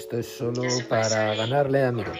Esto es solo para ganarle a Miro.